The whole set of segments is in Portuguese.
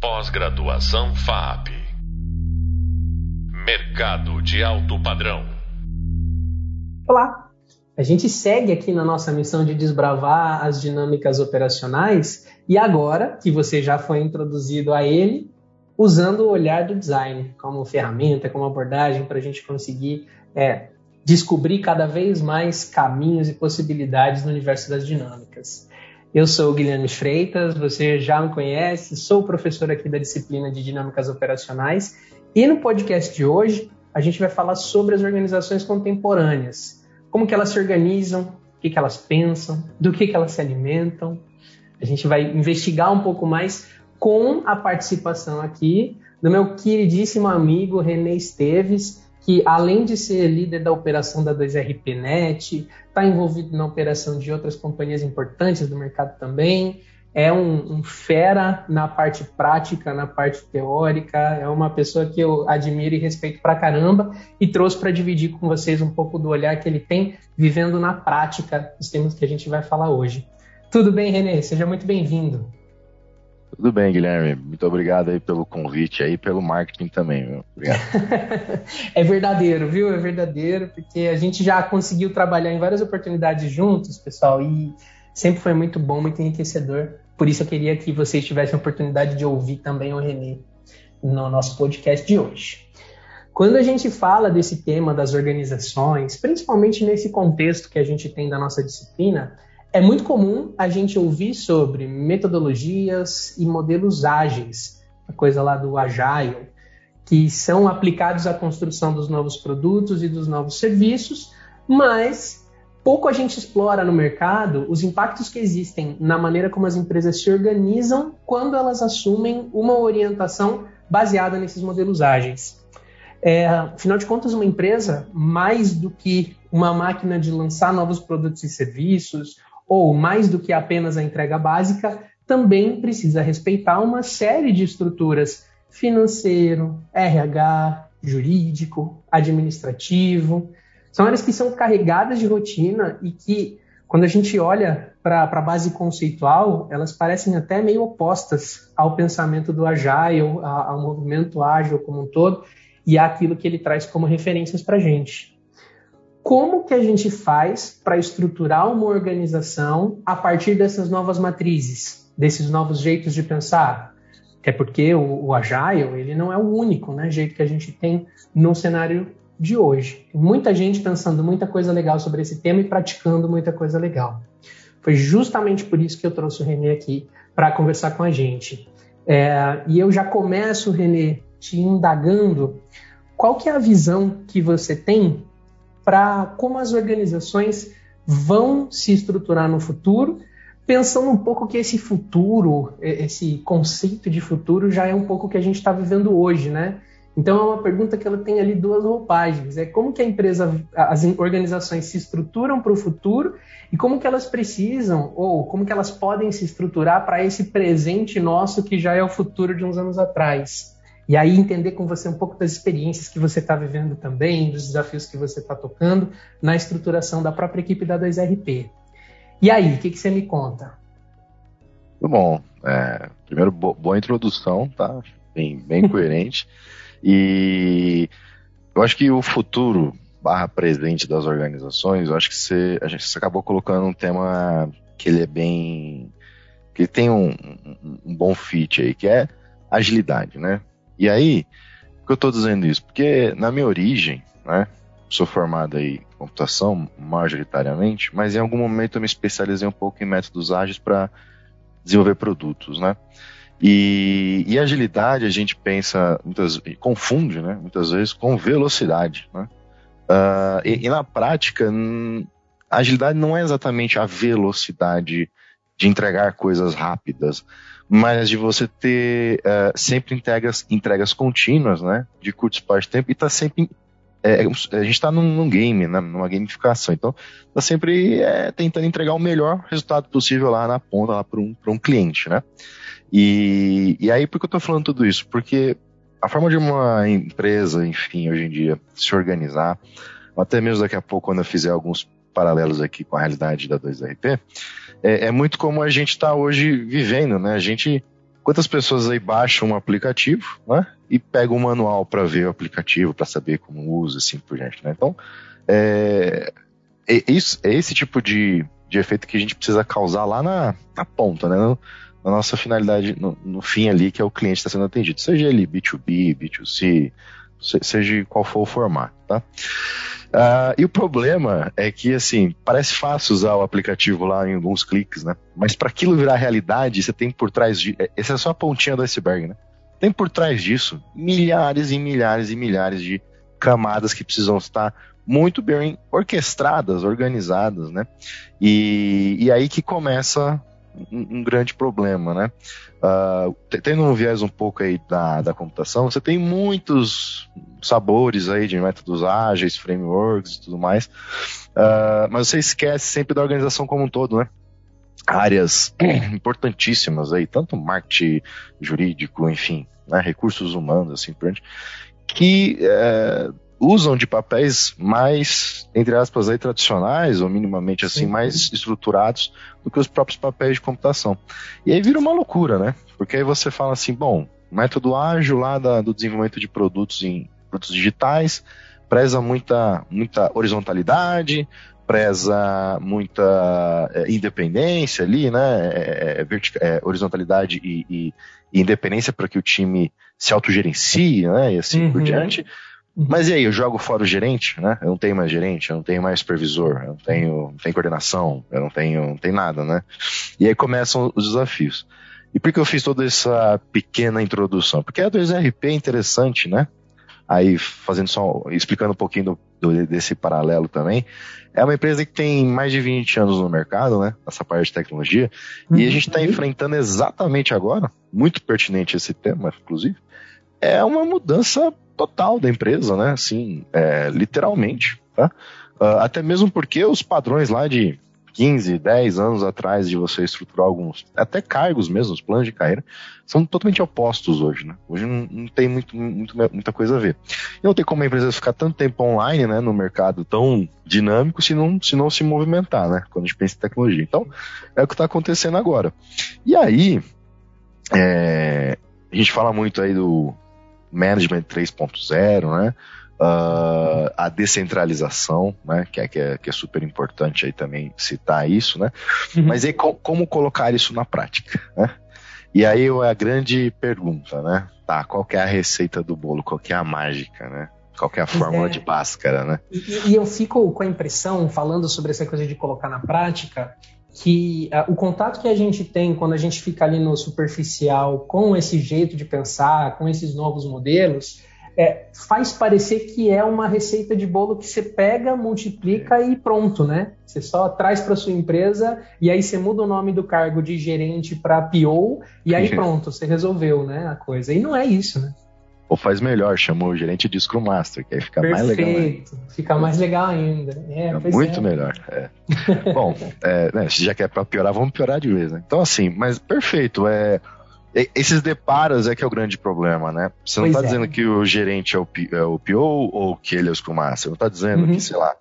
Pós-graduação FAP. Mercado de alto padrão. Olá! A gente segue aqui na nossa missão de desbravar as dinâmicas operacionais e agora que você já foi introduzido a ele, usando o olhar do design como ferramenta, como abordagem para a gente conseguir é, descobrir cada vez mais caminhos e possibilidades no universo das dinâmicas. Eu sou o Guilherme Freitas, você já me conhece, sou professor aqui da disciplina de Dinâmicas Operacionais e no podcast de hoje a gente vai falar sobre as organizações contemporâneas, como que elas se organizam, o que, que elas pensam, do que, que elas se alimentam. A gente vai investigar um pouco mais com a participação aqui do meu queridíssimo amigo René Esteves, que além de ser líder da operação da 2RPNet, está envolvido na operação de outras companhias importantes do mercado também, é um, um, fera na parte prática, na parte teórica, é uma pessoa que eu admiro e respeito pra caramba e trouxe para dividir com vocês um pouco do olhar que ele tem vivendo na prática os temas que a gente vai falar hoje. Tudo bem, Renê? Seja muito bem-vindo. Tudo bem, Guilherme. Muito obrigado aí pelo convite aí, pelo marketing também. Obrigado. é verdadeiro, viu? É verdadeiro, porque a gente já conseguiu trabalhar em várias oportunidades juntos, pessoal, e sempre foi muito bom, muito enriquecedor. Por isso eu queria que vocês tivessem a oportunidade de ouvir também o Renê no nosso podcast de hoje. Quando a gente fala desse tema das organizações, principalmente nesse contexto que a gente tem da nossa disciplina, é muito comum a gente ouvir sobre metodologias e modelos ágeis, a coisa lá do Agile, que são aplicados à construção dos novos produtos e dos novos serviços, mas pouco a gente explora no mercado os impactos que existem na maneira como as empresas se organizam quando elas assumem uma orientação baseada nesses modelos ágeis. É, afinal de contas, uma empresa, mais do que uma máquina de lançar novos produtos e serviços ou mais do que apenas a entrega básica, também precisa respeitar uma série de estruturas financeiro, RH, jurídico, administrativo. São áreas que são carregadas de rotina e que, quando a gente olha para a base conceitual, elas parecem até meio opostas ao pensamento do Agile, ao movimento ágil como um todo, e àquilo que ele traz como referências para a gente como que a gente faz para estruturar uma organização a partir dessas novas matrizes, desses novos jeitos de pensar? Até porque o, o Agile, ele não é o único né, jeito que a gente tem no cenário de hoje. Muita gente pensando muita coisa legal sobre esse tema e praticando muita coisa legal. Foi justamente por isso que eu trouxe o Renê aqui para conversar com a gente. É, e eu já começo, Renê, te indagando qual que é a visão que você tem para como as organizações vão se estruturar no futuro, pensando um pouco que esse futuro, esse conceito de futuro já é um pouco que a gente está vivendo hoje, né? Então é uma pergunta que ela tem ali duas roupagens. É como que a empresa, as organizações se estruturam para o futuro e como que elas precisam ou como que elas podem se estruturar para esse presente nosso que já é o futuro de uns anos atrás. E aí entender com você um pouco das experiências que você está vivendo também, dos desafios que você está tocando na estruturação da própria equipe da 2RP. E aí, o que, que você me conta? Muito bom. É, primeiro, bo boa introdução, tá? Bem, bem coerente. E eu acho que o futuro barra presente das organizações, eu acho que você, a gente acabou colocando um tema que ele é bem. que tem um, um, um bom fit aí, que é agilidade, né? E aí, por que eu estou dizendo isso? Porque na minha origem, né, sou formado aí em computação, majoritariamente, mas em algum momento eu me especializei um pouco em métodos ágeis para desenvolver produtos, né? E, e, agilidade a gente pensa, muitas, confunde, né, muitas vezes, com velocidade, né? Uh, e, e, na prática, agilidade não é exatamente a velocidade de entregar coisas rápidas, mas de você ter uh, sempre entregas, entregas contínuas, né, de curto espaço de tempo, e tá sempre. É, a gente está num, num, game, né, numa gamificação, então tá sempre é, tentando entregar o melhor resultado possível lá na ponta, lá para um, um cliente, né? E, e aí, por que eu estou falando tudo isso? Porque a forma de uma empresa, enfim, hoje em dia, se organizar, até mesmo daqui a pouco, quando eu fizer alguns paralelos aqui com a realidade da 2RP, é, é muito como a gente está hoje vivendo, né? A gente quantas pessoas aí baixam um aplicativo, né? E pegam um manual para ver o aplicativo, para saber como usa, assim por diante, né? Então, é, é, isso, é esse tipo de, de efeito que a gente precisa causar lá na, na ponta, né? No, na nossa finalidade, no, no, fim ali, que é o cliente está sendo atendido. Seja ele B2B, B2C, seja qual for o formato, tá? Uh, e o problema é que, assim, parece fácil usar o aplicativo lá em alguns cliques, né? Mas para aquilo virar realidade, você tem por trás de. É, essa é só a pontinha do iceberg, né? Tem por trás disso milhares e milhares e milhares de camadas que precisam estar muito bem orquestradas, organizadas, né? E, e aí que começa um, um grande problema, né? Uh, tendo um viés um pouco aí da, da computação, você tem muitos sabores aí de métodos ágeis, frameworks e tudo mais, uh, mas você esquece sempre da organização como um todo, né? Áreas importantíssimas aí, tanto marketing jurídico, enfim, né, recursos humanos, assim por diante, que uh, usam de papéis mais, entre aspas, aí, tradicionais, ou minimamente assim, Sim. mais estruturados do que os próprios papéis de computação. E aí vira uma loucura, né? Porque aí você fala assim, bom, método ágil lá da, do desenvolvimento de produtos em produtos digitais, preza muita, muita horizontalidade, preza muita é, independência ali, né? É, é, é horizontalidade e, e, e independência para que o time se autogerencie, né? E assim uhum. por diante. Uhum. Mas e aí, eu jogo fora o gerente, né? Eu não tenho mais gerente, eu não tenho mais supervisor, eu não tenho, não tenho coordenação, eu não tenho, não tenho nada, né? E aí começam os desafios. E por que eu fiz toda essa pequena introdução? Porque a 2RP é interessante, né? Aí fazendo só, explicando um pouquinho do, do, desse paralelo também. É uma empresa que tem mais de 20 anos no mercado, né? Essa parte de tecnologia. Uhum. E a gente está enfrentando exatamente agora, muito pertinente esse tema, inclusive, é uma mudança total da empresa, né? Assim, é, literalmente, tá? Uh, até mesmo porque os padrões lá de 15, 10 anos atrás de você estruturar alguns, até cargos mesmo, os planos de carreira, são totalmente opostos hoje, né? Hoje não, não tem muito, muito, muita coisa a ver. E não tem como a empresa ficar tanto tempo online, né, no mercado tão dinâmico, se não se, não se movimentar, né? Quando a gente pensa em tecnologia. Então, é o que está acontecendo agora. E aí, é, a gente fala muito aí do Management 3.0, né? Uh, a descentralização, né, que é, que, é, que é super importante aí também citar isso, né? Uhum. Mas aí co como colocar isso na prática, né? E aí é a grande pergunta, né? Tá, qual é a receita do bolo, qual é a mágica, né? Qual é a fórmula é. de Bhaskara, né? E, e, eu fico com a impressão, falando sobre essa coisa de colocar na prática, que uh, o contato que a gente tem quando a gente fica ali no superficial com esse jeito de pensar, com esses novos modelos, é, faz parecer que é uma receita de bolo que você pega, multiplica e pronto, né? Você só traz para sua empresa e aí você muda o nome do cargo de gerente para PO e aí pronto, você resolveu, né, a coisa. E não é isso, né? Ou faz melhor, chamou o gerente de Scrum Master, que aí fica Perfeito, mais legal. Ainda. Fica mais legal ainda. É, muito é. melhor. É. Bom, é, né, já que é para piorar, vamos piorar de vez, né? Então, assim, mas perfeito. É, esses deparos é que é o grande problema, né? Você não está é. dizendo que o gerente é o, é o PO ou que ele é o Scrum Master. Você não está dizendo uhum. que, sei lá,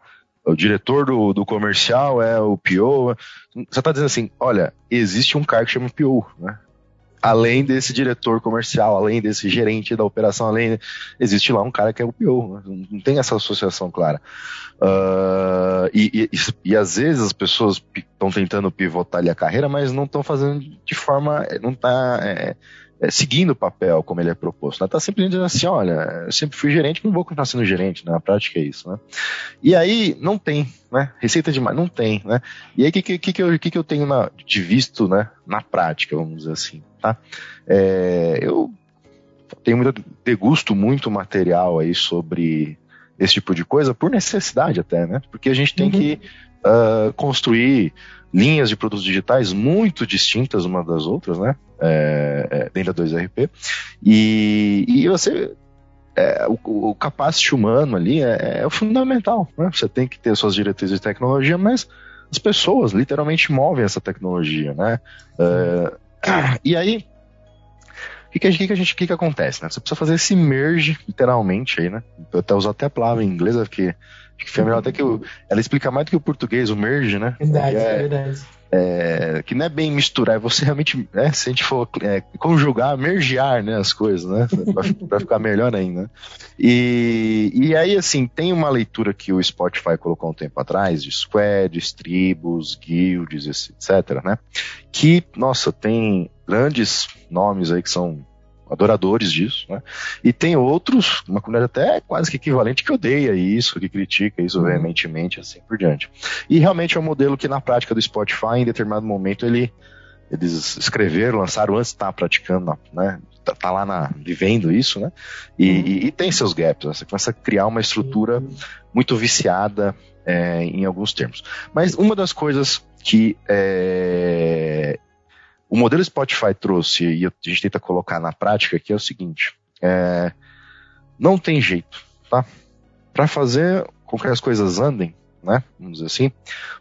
o diretor do, do comercial é o PO. Você está dizendo assim, olha, existe um cara que chama PO, né? Além desse diretor comercial, além desse gerente da operação, além existe lá um cara que é o PO, né? não tem essa associação clara. Uh, e, e, e, às vezes as pessoas estão tentando pivotar ali a carreira, mas não estão fazendo de forma, não está é, é, seguindo o papel como ele é proposto. Está né? sempre dizendo assim, olha, eu sempre fui gerente, não vou continuar sendo gerente, né? na prática é isso. Né? E aí não tem, né? Receita demais, não tem, né? E aí o que, que, que, eu, que, que eu tenho na, de visto né, na prática, vamos dizer assim? Tá? É, eu tenho muito, degusto muito material aí sobre esse tipo de coisa por necessidade até, né? Porque a gente tem uhum. que uh, construir linhas de produtos digitais muito distintas uma das outras, né? É, é, dentro da 2RP. E, e você. É, o, o capacity humano ali é, é, o fundamental, né? Você tem que ter suas diretrizes de tecnologia, mas as pessoas literalmente movem essa tecnologia, né? É, e aí, o que, que, que, que, a gente, que, que acontece, né? Você precisa fazer esse merge, literalmente, aí, né? Eu até usar até a palavra em inglês, porque acho que foi melhor até que eu, ela explica mais do que o português, o merge, né? Verdade, é, verdade. é, que não é bem misturar, é você realmente, é, se a gente for é, conjugar, mergear né, as coisas, né? para ficar melhor ainda. E, e aí, assim, tem uma leitura que o Spotify colocou um tempo atrás, de squads, tribos, guilds, etc., né? Que, nossa, tem grandes nomes aí que são adoradores disso, né? E tem outros, uma comunidade até quase que equivalente que odeia isso, que critica isso uhum. veementemente, assim por diante. E realmente é um modelo que na prática do Spotify, em determinado momento, ele eles escreveram, lançaram antes de estar praticando, né? Tá, tá lá na, vivendo isso, né? E, uhum. e, e, tem seus gaps, né? você começa a criar uma estrutura uhum. muito viciada é, em alguns termos. Mas uma das coisas que é, o modelo Spotify trouxe e a gente tenta colocar na prática aqui é o seguinte: é, não tem jeito, tá? Para fazer com que as coisas andem, né? Vamos dizer assim,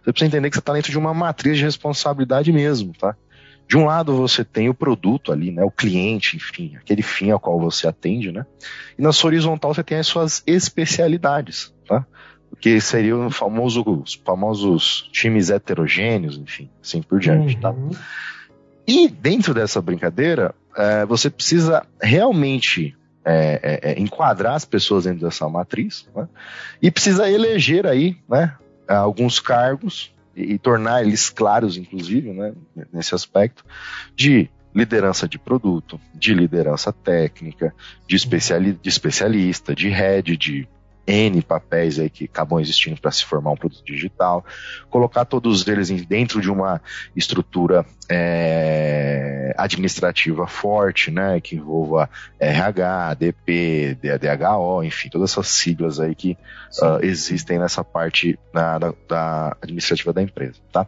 você precisa entender que você está dentro de uma matriz de responsabilidade mesmo, tá? De um lado você tem o produto ali, né? O cliente, enfim, aquele fim ao qual você atende, né? E na sua horizontal você tem as suas especialidades, tá? que seria o famoso, os famosos times heterogêneos, enfim, assim por diante, tá? uhum. tá? E dentro dessa brincadeira, é, você precisa realmente é, é, é, enquadrar as pessoas dentro dessa matriz né? e precisa eleger aí né, alguns cargos e, e, tornar eles claros, inclusive, né, nesse aspecto, de liderança de produto, de liderança técnica, de, especiali de especialista, de head, de N papéis aí que acabam existindo para se formar um produto digital, colocar todos eles dentro de uma estrutura é, administrativa forte, né, que envolva RH, DP, DHO, enfim, todas essas siglas aí que uh, existem nessa parte da, da, da, administrativa da empresa, tá?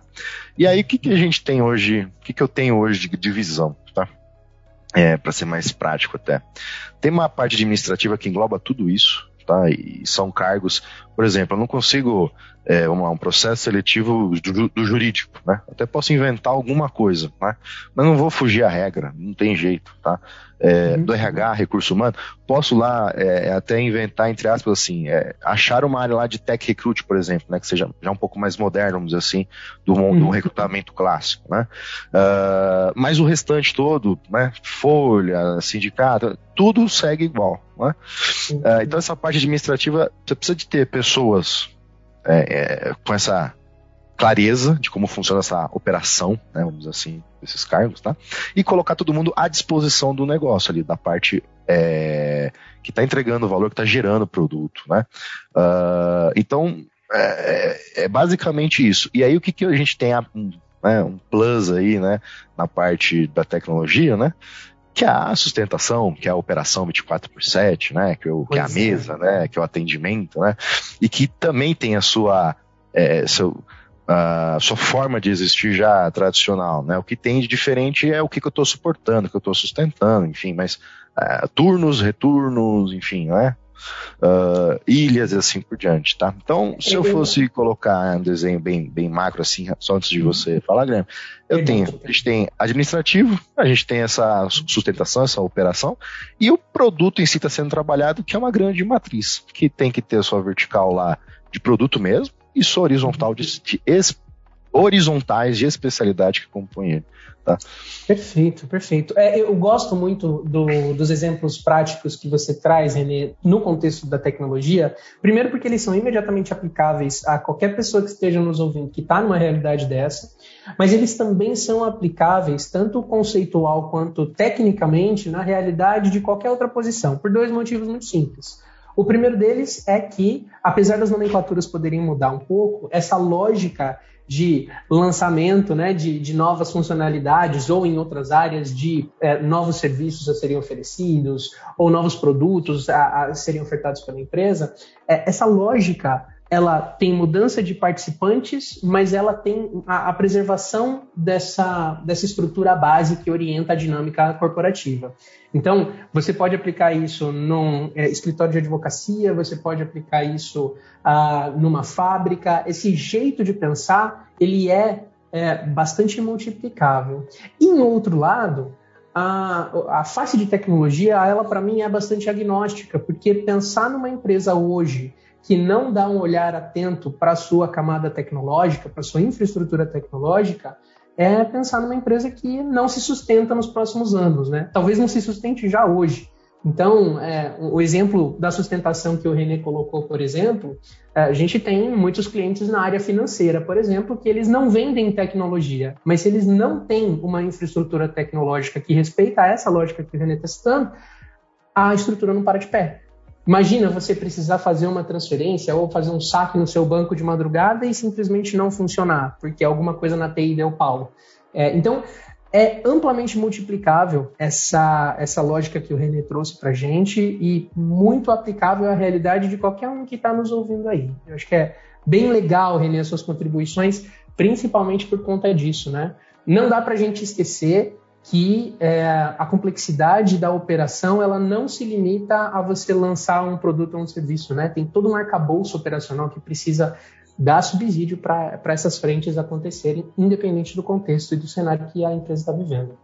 E aí, o que, que a gente tem hoje, o que, que eu tenho hoje de divisão, tá? É, para ser mais prático até. Tem uma parte administrativa que engloba tudo isso, tá? E são cargos, por exemplo, eu não consigo é, um, um, processo seletivo do, do, jurídico, né? Até posso inventar alguma coisa, né? Mas não vou fugir à regra, não tem jeito, tá? É, uhum. Do RH, recurso humano, posso lá é, até inventar, entre aspas, assim, é, achar uma área lá de tech recruit, por exemplo, né? Que seja já um pouco mais moderno, vamos dizer assim, do, uhum. do recrutamento clássico, né? Uh, mas o restante todo, né? Folha, sindicato, tudo segue igual, né? Uhum. Uh, então essa parte administrativa, você precisa de ter pessoas é, é, com essa clareza de como funciona essa operação, né, vamos dizer assim, desses cargos, tá? E colocar todo mundo à disposição do negócio ali, da parte é, que está entregando o valor, que está gerando o produto, né? Uh, então, é, é, basicamente isso. E aí, o que, que a gente tem a, um, né, um plus aí, né, na parte da tecnologia, né? Que é a sustentação, que é a operação 24 por 7, né? Que, o, que é a é. mesa, né? Que é o atendimento, né? E que também tem a sua, é, seu, a sua forma de existir já tradicional, né? O que tem de diferente é o que, que eu estou suportando, o que eu estou sustentando, enfim, mas é, turnos, retornos, enfim, né? Uh, ilhas e assim por diante, tá? Então, se eu fosse colocar um desenho bem, bem macro, assim, só antes de você falar, Guilherme, eu tenho, a gente tem administrativo, a gente tem essa sustentação, essa operação, e o produto em si está sendo trabalhado, que é uma grande matriz, que tem que ter a sua vertical lá de produto mesmo, e sua horizontal de, de horizontais de especialidade que compõem ele. Tá? Perfeito, perfeito. É, eu gosto muito do, dos exemplos práticos que você traz, Renê, no contexto da tecnologia. Primeiro, porque eles são imediatamente aplicáveis a qualquer pessoa que esteja nos ouvindo que está numa realidade dessa, mas eles também são aplicáveis, tanto conceitual quanto tecnicamente, na realidade de qualquer outra posição, por dois motivos muito simples. O primeiro deles é que, apesar das nomenclaturas poderem mudar um pouco, essa lógica de lançamento né, de, de, novas funcionalidades ou em outras áreas de é, novos serviços a serem oferecidos ou novos produtos a, a serem ofertados pela empresa, é, essa lógica ela tem mudança de participantes, mas ela tem a, a, preservação dessa, dessa estrutura base que orienta a dinâmica corporativa. Então, você pode aplicar isso num é, escritório de advocacia, você pode aplicar isso ah, numa fábrica. Esse jeito de pensar, ele é, é bastante multiplicável. E, em outro lado, a, a face de tecnologia, ela para mim é bastante agnóstica, porque pensar numa empresa hoje que não dá um olhar atento para a sua camada tecnológica, para a sua infraestrutura tecnológica, é pensar numa empresa que não se sustenta nos próximos anos, né? Talvez não se sustente já hoje. Então, é, o exemplo da sustentação que o René colocou, por exemplo, é, a gente tem muitos clientes na área financeira, por exemplo, que eles não vendem tecnologia, mas se eles não têm uma infraestrutura tecnológica que respeita essa lógica que o René está citando, a estrutura não para de pé. Imagina você precisar fazer uma transferência ou fazer um saque no seu banco de madrugada e simplesmente não funcionar, porque alguma coisa na TI deu pau. É, então, é amplamente multiplicável essa, essa lógica que o René trouxe para gente e muito aplicável à realidade de qualquer um que está nos ouvindo aí. Eu acho que é bem legal, René, as suas contribuições, principalmente por conta disso, né? Não dá para a gente esquecer que é, a complexidade da operação ela não se limita a você lançar um produto ou um serviço, né? Tem todo um arcabouço operacional que precisa dar subsídio para essas frentes acontecerem, independente do contexto e do cenário que a empresa está vivendo.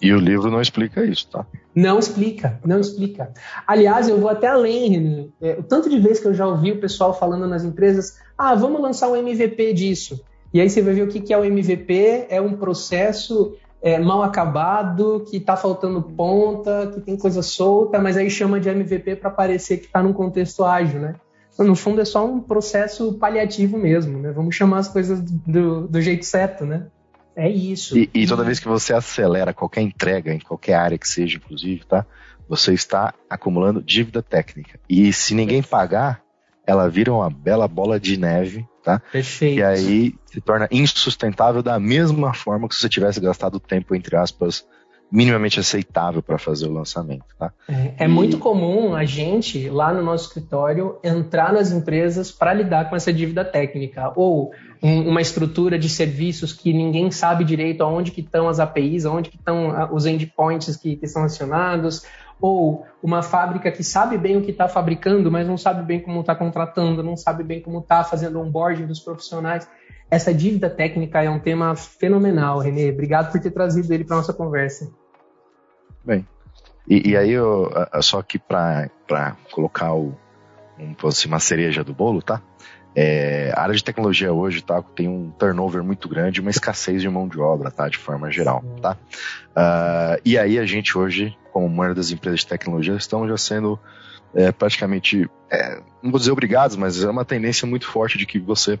E o livro não explica isso, tá? Não explica, não explica. Aliás, eu vou até além, Renan. É, o tanto de vezes que eu já ouvi o pessoal falando nas empresas, ah, vamos lançar um MVP disso. E aí você vai ver o que, que é o MVP, é um processo é, mal acabado, que está faltando ponta, que tem coisa solta, mas aí chama de MVP para parecer que está num contexto ágil, né? Então, no fundo é só um processo paliativo mesmo, né? Vamos chamar as coisas do, do jeito certo, né? É isso. E, e, toda vez que você acelera qualquer entrega, em qualquer área que seja, inclusive, tá? Você está acumulando dívida técnica. E se ninguém pagar, ela vira uma bela bola de neve tá? Perfeito. E aí se torna insustentável da mesma forma que se você tivesse gastado tempo, entre aspas, minimamente aceitável para fazer o lançamento. Tá? É, é e... muito comum a gente, lá no nosso escritório, entrar nas empresas para lidar com essa dívida técnica, ou um, uma estrutura de serviços que ninguém sabe direito aonde que estão as APIs, aonde que estão os endpoints que, que são acionados, ou uma fábrica que sabe bem o que está fabricando, mas não sabe bem como está contratando, não sabe bem como está fazendo onboarding dos profissionais. Essa dívida técnica é um tema fenomenal, Renê. Obrigado por ter trazido ele para nossa conversa. Bem, e, e aí eu, só aqui para colocar o, um, uma cereja do bolo, tá? É, a área de tecnologia hoje tá, tem um turnover muito grande, uma escassez de mão de obra, tá, de forma geral, tá? Uh, e aí a gente hoje, como maioria das empresas de tecnologia, estamos já sendo é, praticamente, é, não vou dizer obrigados, mas é uma tendência muito forte de que você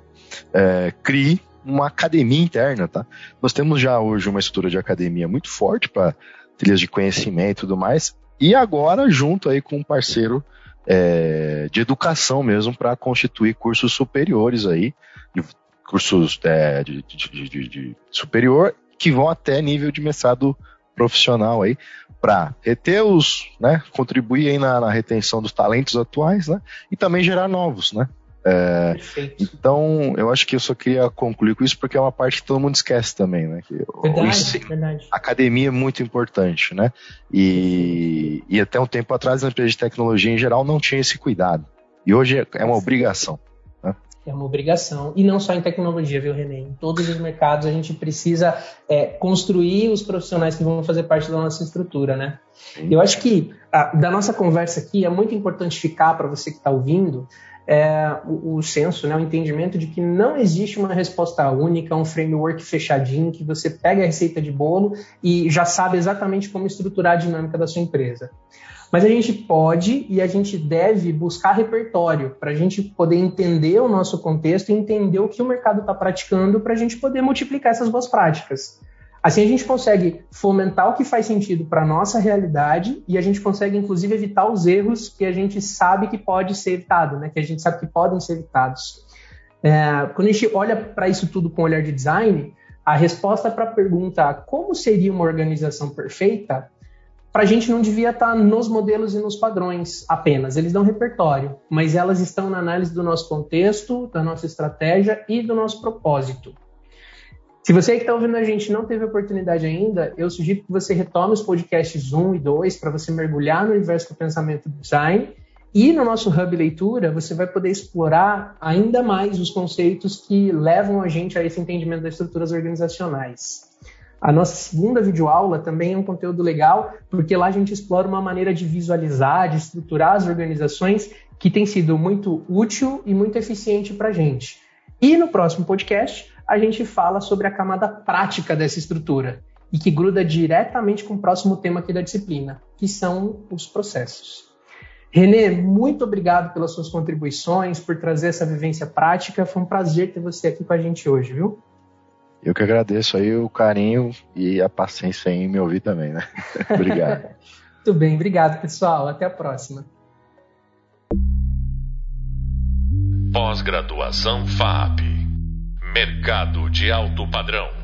é, crie uma academia interna, tá? Nós temos já hoje uma estrutura de academia muito forte para trilhas de conhecimento e tudo mais, e agora junto aí com um parceiro é, de educação mesmo para constituir cursos superiores aí, de, cursos é, de, de, de, superior que vão até nível de mestrado profissional aí para reter os, né, contribuir aí na, na, retenção dos talentos atuais, né, e também gerar novos, né. É, então, eu acho que eu só queria concluir com isso porque é uma parte que todo mundo esquece também, né? Que verdade, isso, verdade. Academia é muito importante, né? E, e até um tempo atrás, as empresas de tecnologia em geral não tinham esse cuidado. E hoje é uma obrigação. Né? É uma obrigação. E não só em tecnologia, viu, René? Em todos os mercados a gente precisa é, construir os profissionais que vão fazer parte da nossa estrutura, né? Sim. Eu acho que a, da nossa conversa aqui é muito importante ficar para você que está ouvindo é, o, o senso, né, o entendimento de que não existe uma resposta única, um framework fechadinho que você pega a receita de bolo e já sabe exatamente como estruturar a dinâmica da sua empresa. Mas a gente pode e a gente deve buscar repertório para a gente poder entender o nosso contexto e entender o que o mercado está praticando para a gente poder multiplicar essas boas práticas. Assim a gente consegue fomentar o que faz sentido para a nossa realidade e a gente consegue, inclusive, evitar os erros que a gente sabe que pode ser evitado, né? que a gente sabe que podem ser evitados. É, quando a gente olha para isso tudo com o olhar de design, a resposta para a pergunta como seria uma organização perfeita, para a gente não devia estar tá nos modelos e nos padrões apenas. Eles dão repertório, mas elas estão na análise do nosso contexto, da nossa estratégia e do nosso propósito. Se você que está ouvindo a gente não teve oportunidade ainda, eu sugiro que você retome os podcasts 1 e 2 para você mergulhar no universo do pensamento do design. E no nosso Hub Leitura, você vai poder explorar ainda mais os conceitos que levam a gente a esse entendimento das estruturas organizacionais. A nossa segunda videoaula também é um conteúdo legal, porque lá a gente explora uma maneira de visualizar, de estruturar as organizações que tem sido muito útil e muito eficiente para a gente. E no próximo podcast, a gente fala sobre a camada prática dessa estrutura e que gruda diretamente com o próximo tema aqui da disciplina, que são os processos. Renê, muito obrigado pelas suas contribuições, por trazer essa vivência prática. Foi um prazer ter você aqui com a gente hoje, viu? Eu que agradeço aí o carinho e a paciência em me ouvir também, né? obrigado. Muito bem, obrigado, pessoal. Até a próxima. Pós-graduação FAP. Mercado de alto padrão.